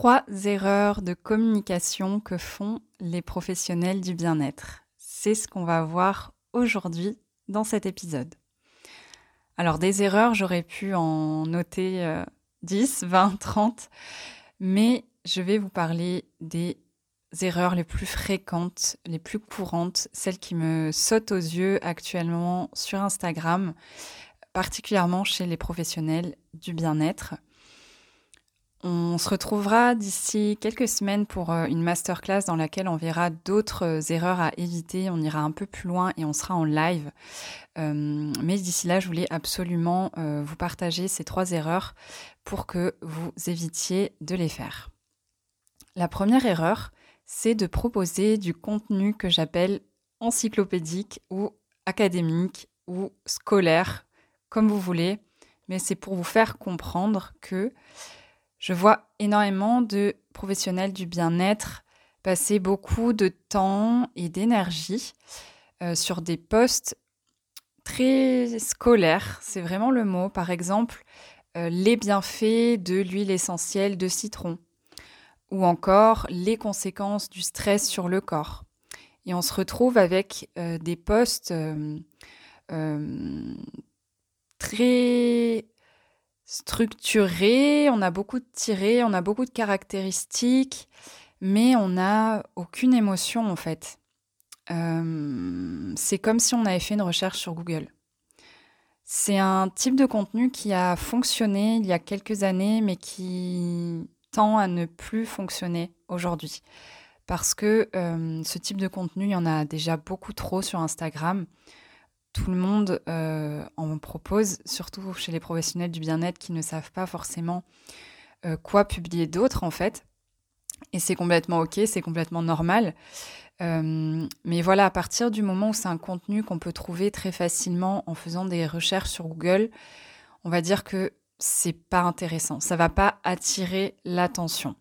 Trois erreurs de communication que font les professionnels du bien-être. C'est ce qu'on va voir aujourd'hui dans cet épisode. Alors des erreurs, j'aurais pu en noter 10, 20, 30, mais je vais vous parler des erreurs les plus fréquentes, les plus courantes, celles qui me sautent aux yeux actuellement sur Instagram, particulièrement chez les professionnels du bien-être. On se retrouvera d'ici quelques semaines pour euh, une masterclass dans laquelle on verra d'autres euh, erreurs à éviter. On ira un peu plus loin et on sera en live. Euh, mais d'ici là, je voulais absolument vous partager ces trois erreurs pour que vous évitiez de les faire. La première erreur, c'est de proposer du contenu que j'appelle encyclopédique ou académique ou scolaire, comme vous voulez. Mais c'est pour vous faire comprendre que je vois énormément de professionnels du bien-être passer beaucoup de temps et d'énergie euh, sur des postes très scolaires, c'est vraiment le mot. Par exemple, euh, les bienfaits de l'huile essentielle de citron ou encore les conséquences du stress sur le corps. Et on se retrouve avec euh, des postes très structuré, on a beaucoup de tirés, on a beaucoup de caractéristiques, mais on n'a aucune émotion en fait. Euh, c'est comme si on avait fait une recherche sur Google. C'est un type de contenu qui a fonctionné il y a quelques années, mais qui tend à ne plus fonctionner aujourd'hui. Parce que euh, ce type de contenu, il y en a déjà beaucoup trop sur Instagram tout le monde euh, en propose, surtout chez les professionnels du bien-être qui ne savent pas forcément euh, quoi publier d'autre en fait. Et c'est complètement ok, c'est complètement normal. Euh, mais voilà, à partir du moment où c'est un contenu qu'on peut trouver très facilement en faisant des recherches sur Google, on va dire que c'est pas intéressant. Ça va pas attirer l'attention.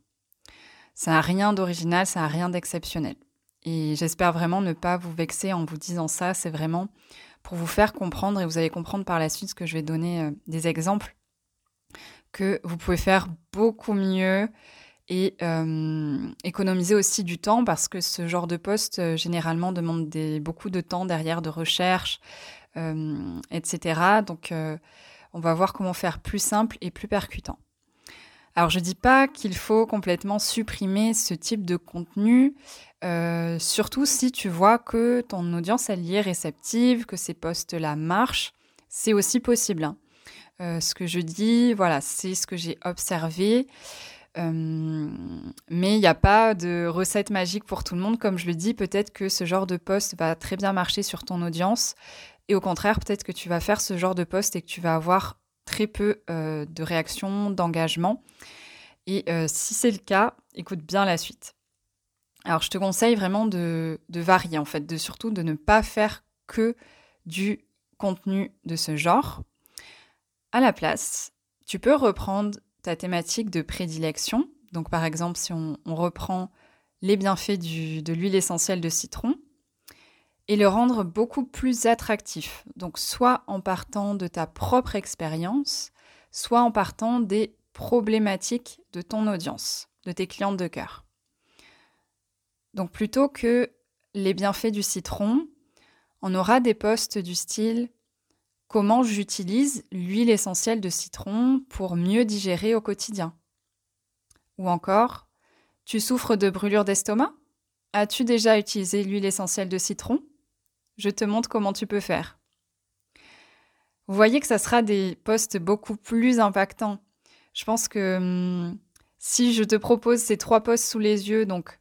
Ça n'a rien d'original, ça n'a rien d'exceptionnel. Et j'espère vraiment ne pas vous vexer en vous disant ça. C'est vraiment pour vous faire comprendre, et vous allez comprendre par la suite ce que je vais donner euh, des exemples, que vous pouvez faire beaucoup mieux et euh, économiser aussi du temps parce que ce genre de poste euh, généralement demande beaucoup de temps derrière de recherche, etc. Donc on va voir comment faire plus simple et plus percutant. Alors je ne dis pas qu'il faut complètement supprimer ce type de contenu, euh, surtout si tu vois que ton audience elle y est réceptive, que ces posts-là marchent, c'est aussi possible. Hein. Euh, ce que je dis, voilà, c'est ce que j'ai observé. Euh, mais il n'y a pas de recette magique pour tout le monde. Comme je le dis, peut-être que ce genre de post va très bien marcher sur ton audience. Et au contraire, peut-être que tu vas faire ce genre de post et que tu vas avoir très peu euh, de réactions, d'engagement. Et euh, si c'est le cas, écoute bien la suite. Alors je te conseille vraiment de, varier en fait, de surtout de ne pas faire que du contenu de ce genre. À la place, tu peux reprendre ta thématique de prédilection. Donc par exemple, si on, reprend les bienfaits de l'huile essentielle de citron, et le rendre beaucoup plus attractif. Donc soit en partant de ta propre expérience, soit en partant des problématiques de ton audience, de tes clientes de cœur. Donc plutôt que les bienfaits du citron, on aura des posts du style comment j'utilise l'huile essentielle de citron pour mieux digérer au quotidien? Ou encore, tu souffres de brûlure d'estomac? As-tu déjà utilisé l'huile essentielle de citron? Je te montre comment tu peux faire. Vous voyez que ça sera des posts beaucoup plus impactants. Je pense que hum, si je te propose ces trois posts sous les yeux, donc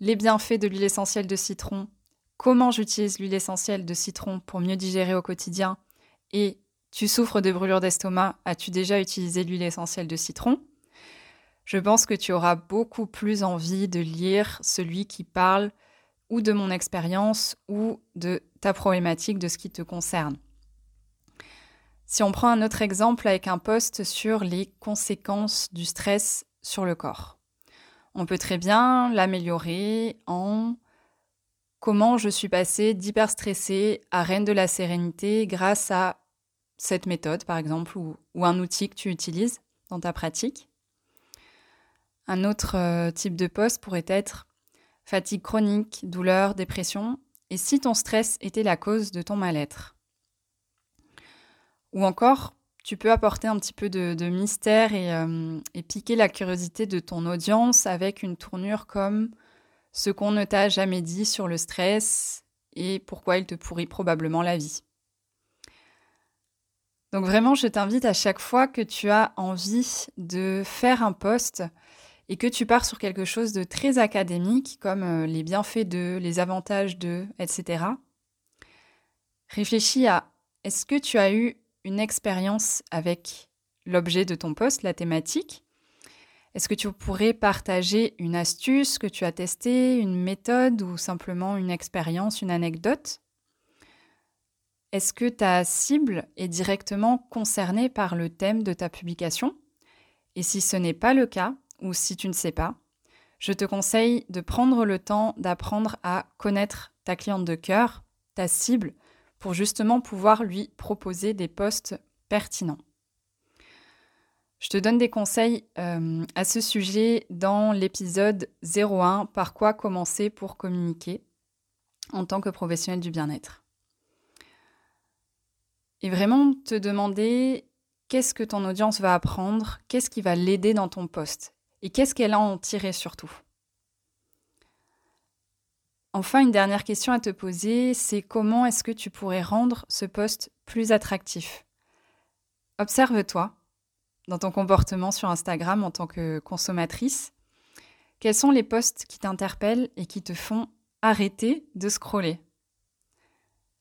les bienfaits de l'huile essentielle de citron, comment j'utilise l'huile essentielle de citron pour mieux digérer au quotidien, et tu souffres de brûlures d'estomac, as-tu déjà utilisé l'huile essentielle de citron? Je pense que tu auras beaucoup plus envie de lire celui qui parle ou de mon expérience ou de ta problématique, de ce qui te concerne. Si on prend un autre exemple avec un post sur les conséquences du stress sur le corps, on peut très bien l'améliorer en comment je suis passée d'hyper stressée à reine de la sérénité grâce à cette méthode, par exemple, ou, ou un outil que tu utilises dans ta pratique. Un autre euh, type de poste pourrait être fatigue chronique, douleur, dépression, et si ton stress était la cause de ton mal-être? Ou encore, tu peux apporter un petit peu de, mystère euh, et, piquer la curiosité de ton audience avec une tournure comme ce qu'on ne t'a jamais dit sur le stress et pourquoi il te pourrit probablement la vie. Donc vraiment, je t'invite à chaque fois que tu as envie de faire un post et que tu pars sur quelque chose de très académique, comme euh, les bienfaits de, les avantages de, etc., réfléchis à est-ce que tu as eu une expérience avec l'objet de ton poste, la thématique? Est-ce que tu pourrais partager une astuce que tu as testée, une méthode ou simplement une expérience, une anecdote? Est-ce que ta cible est directement concernée par le thème de ta publication? Et si ce n'est pas le cas, ou si tu ne sais pas, je te conseille de prendre le temps d'apprendre à connaître ta cliente de cœur, ta cible, pour justement pouvoir lui proposer des postes pertinents. Je te donne des conseils euh, à ce sujet dans l'épisode 01 Par quoi commencer pour communiquer en tant que professionnel du bien-être? Et vraiment te demander qu'est-ce que ton audience va apprendre, qu'est-ce qui va l'aider dans ton poste? Et qu'est-ce qu'elle a en tiré surtout? Enfin, une dernière question à te poser, c'est comment est-ce que tu pourrais rendre ce poste plus attractif? Observe-toi dans ton comportement sur Instagram en tant que consommatrice. Quels sont les posts qui t'interpellent et qui te font arrêter de scroller?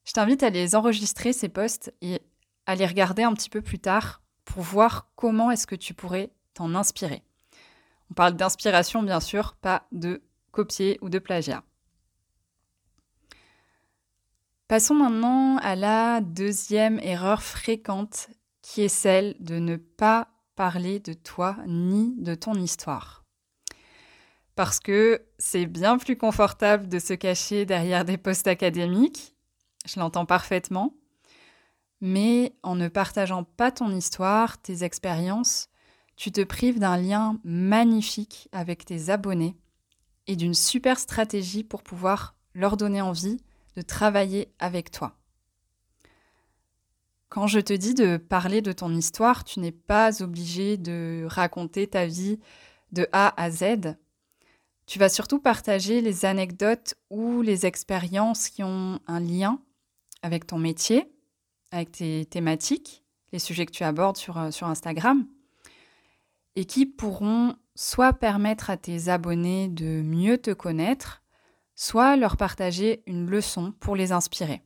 Je t'invite à les enregistrer, ces posts, et à les regarder un petit peu plus tard pour voir comment est-ce que tu pourrais t'en inspirer. On parle d'inspiration, bien sûr, pas de copier ou de plagiat. Passons maintenant à la deuxième erreur fréquente qui est celle de ne pas parler de toi ni de ton histoire. Parce que c'est bien plus confortable de se cacher derrière des postes académiques, je l'entends parfaitement, mais en ne partageant pas ton histoire, tes expériences, tu te prives d'un lien magnifique avec tes abonnés et d'une super stratégie pour pouvoir leur donner envie de travailler avec toi. Quand je te dis de parler de ton histoire, tu n'es pas obligé de raconter ta vie de A à Z. Tu vas surtout partager les anecdotes ou les expériences qui ont un lien avec ton métier, avec tes thématiques, les sujets que tu abordes sur, euh, Instagram et qui pourront soit permettre à tes abonnés de mieux te connaître, soit leur partager une leçon pour les inspirer.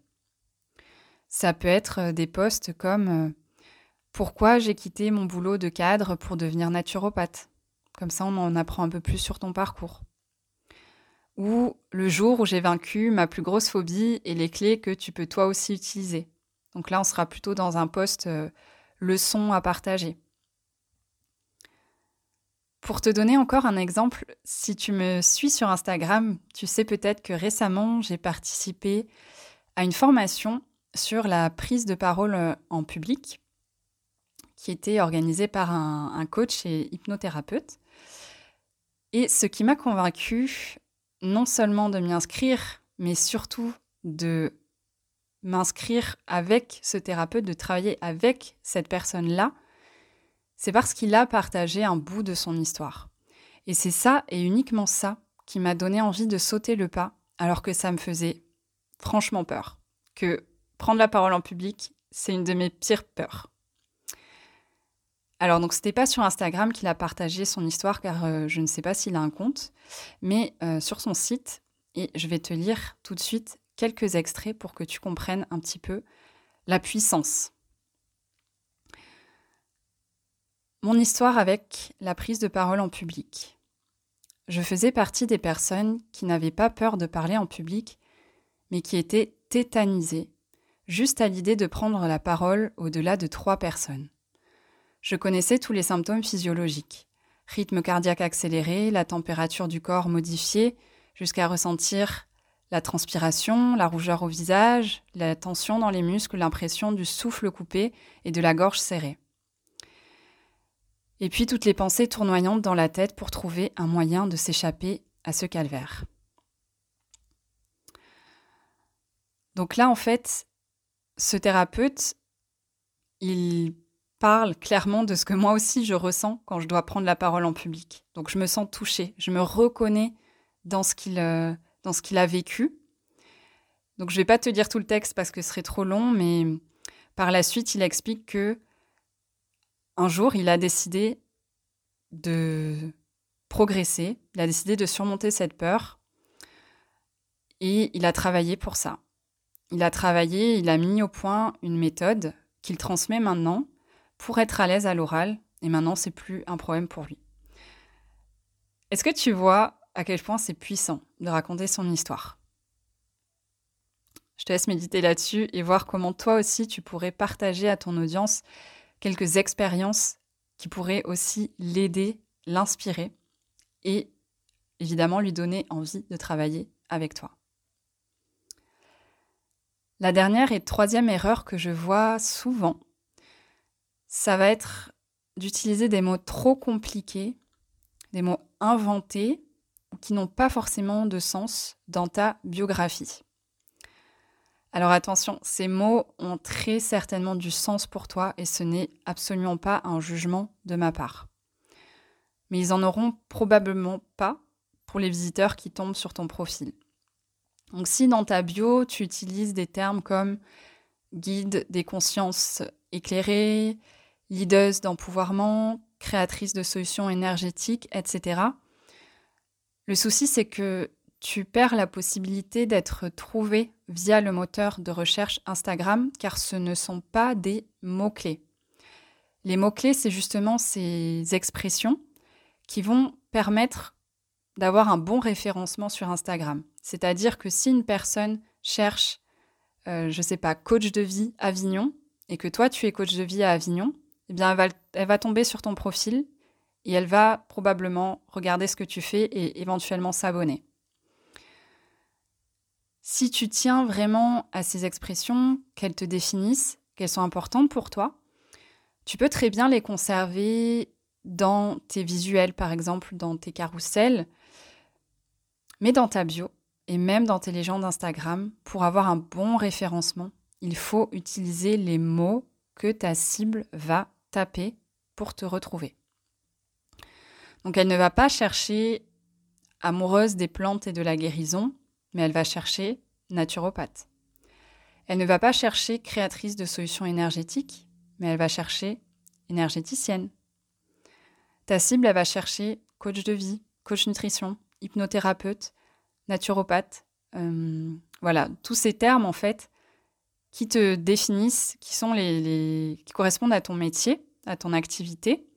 Ça peut être euh, des posts comme euh, Pourquoi j'ai quitté mon boulot de cadre pour devenir naturopathe? Comme ça, on en apprend un peu plus sur ton parcours. Ou le jour où j'ai vaincu ma plus grosse phobie et les clés que tu peux toi aussi utiliser. Donc là, on sera plutôt dans un post euh, leçon à partager. Pour te donner encore un exemple, si tu me suis sur Instagram, tu sais peut-être que récemment, j'ai participé à une formation sur la prise de parole euh, en public qui était organisée par un, coach et hypnothérapeute. Et ce qui m'a convaincu, non seulement de m'y inscrire, mais surtout de m'inscrire avec ce thérapeute, de travailler avec cette personne-là, c'est parce qu'il a partagé un bout de son histoire. Et c'est ça, et uniquement ça, qui m'a donné envie de sauter le pas, alors que ça me faisait franchement peur. Que prendre la parole en public, c'est une de mes pires peurs. Alors donc c'était pas sur Instagram qu'il a partagé son histoire car euh, je ne sais pas s'il a un compte, mais euh, sur son site et je vais te lire tout de suite quelques extraits pour que tu comprennes un petit peu la puissance Mon histoire avec la prise de parole en public. Je faisais partie des personnes qui n'avaient pas peur de parler en public, mais qui étaient tétanisées, juste à l'idée de prendre la parole au-delà de trois personnes. Je connaissais tous les symptômes physiologiques. Rythme cardiaque accéléré, la température du corps modifiée, jusqu'à ressentir la transpiration, la rougeur au visage, la tension dans les muscles, l'impression du souffle coupé et de la gorge serrée. Et puis toutes les pensées tournoyantes dans la tête pour trouver un moyen de s'échapper à ce calvaire. Donc là, en fait, ce thérapeute, il parle clairement de ce que moi aussi je ressens quand je dois prendre la parole en public. Donc je me sens touchée, je me reconnais dans ce qu'il euh, a vécu. Donc je vais pas te dire tout le texte parce que ce serait trop long, mais par la suite, il explique que un jour, il a décidé de progresser, il a décidé de surmonter cette peur et il a travaillé pour ça. Il a travaillé, il a mis au point une méthode qu'il transmet maintenant pour être à l'aise à l'oral et maintenant c'est plus un problème pour lui. Est-ce que tu vois à quel point c'est puissant de raconter son histoire? Je te laisse méditer là-dessus et voir comment toi aussi tu pourrais partager à ton audience quelques expériences qui pourraient aussi l'aider, l'inspirer et évidemment lui donner envie de travailler avec toi. La dernière et troisième erreur que je vois souvent, ça va être d'utiliser des mots trop compliqués, des mots inventés qui n'ont pas forcément de sens dans ta biographie. Alors attention, ces mots ont très certainement du sens pour toi et ce n'est absolument pas un jugement de ma part. Mais ils en auront probablement pas pour les visiteurs qui tombent sur ton profil. Donc si dans ta bio, tu utilises des termes comme guide des consciences éclairées, leaduse d'empouvoirment, créatrice de solutions énergétiques, etc., le souci c'est que tu perds la possibilité d'être trouvé via le moteur de recherche Instagram car ce ne sont pas des mots-clés. Les mots-clés, c'est justement ces expressions qui vont permettre d'avoir un bon référencement sur Instagram. C'est-à-dire que si une personne cherche, euh, je ne sais pas, coach de vie Avignon, et que toi tu es coach de vie à Avignon, eh bien elle va, elle va tomber sur ton profil et elle va probablement regarder ce que tu fais et éventuellement s'abonner. Si tu tiens vraiment à ces expressions, qu'elles te définissent, qu'elles sont importantes pour toi, tu peux très bien les conserver dans tes visuels, par exemple, dans tes carousels, mais dans ta bio et même dans tes légendes Instagram, pour avoir un bon référencement, il faut utiliser les mots que ta cible va taper pour te retrouver. Donc elle ne va pas chercher amoureuse des plantes et de la guérison, mais elle va chercher naturopathe. Elle ne va pas chercher créatrice de solutions énergétiques, mais elle va chercher énergéticienne. Ta cible, elle va chercher coach de vie, coach nutrition, hypnothérapeute, naturopathe. Euh, voilà, tous ces termes, en fait, qui te définissent, qui, correspondent à ton métier, à ton activité,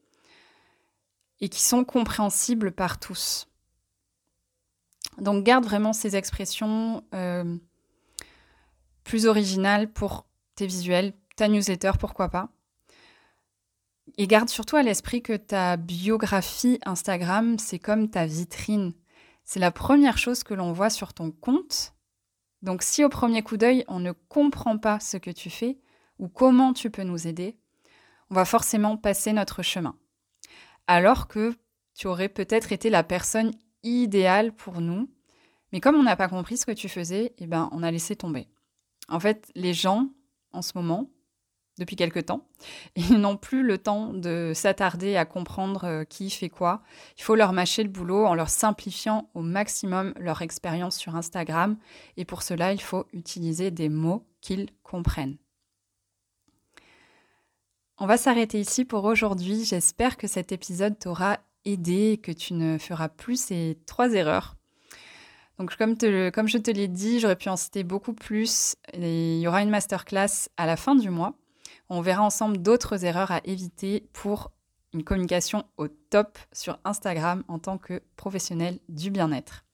et qui sont compréhensibles par tous. Donc garde vraiment ces expressions euh, plus originales pour tes visuels, ta newsletter, pourquoi pas. Et garde surtout à l'esprit que ta biographie Instagram, c'est comme ta vitrine. C'est la première chose que l'on voit sur ton compte. Donc si au premier coup d'œil, on ne comprend pas ce que tu fais ou comment tu peux nous aider, on va forcément passer notre chemin. Alors que tu aurais peut-être été la personne idéal pour nous. Mais comme on n'a pas compris ce que tu faisais, eh ben, on a laissé tomber. En fait, les gens, en ce moment, depuis quelque temps, ils n'ont plus le temps de s'attarder à comprendre euh, qui fait quoi. Il faut leur mâcher le boulot en leur simplifiant au maximum leur expérience sur Instagram. Et pour cela, il faut utiliser des mots qu'ils comprennent. On va s'arrêter ici pour aujourd'hui. J'espère que cet épisode t'aura aider, que tu ne feras plus ces trois erreurs. Donc comme, comme je te l'ai dit, j'aurais pu en citer beaucoup plus. il y aura une masterclass à la fin du mois. On verra ensemble d'autres erreurs à éviter pour une communication au top sur Instagram en tant que professionnel du bien-être.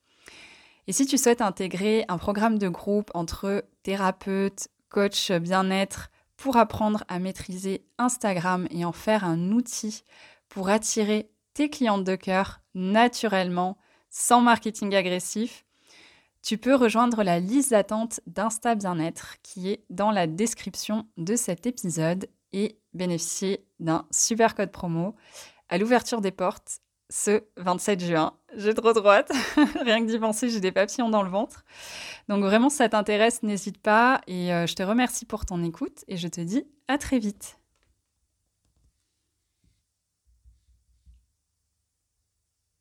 Et si tu souhaites intégrer un programme de groupe entre thérapeute, coach bien-être pour apprendre à maîtriser Instagram et en faire un outil pour attirer tes clientes de cœur naturellement, sans marketing agressif, tu peux rejoindre la liste d'attente d'Insta Bien-être qui est dans la description de cet épisode et bénéficier d'un super code promo à l'ouverture des portes ce 27 juin. J'ai trop hâte. Rien que d'y penser, j'ai des papillons dans le ventre. Donc vraiment, si ça t'intéresse, n'hésite pas. Et euh, je te remercie pour ton écoute et je te dis à très vite.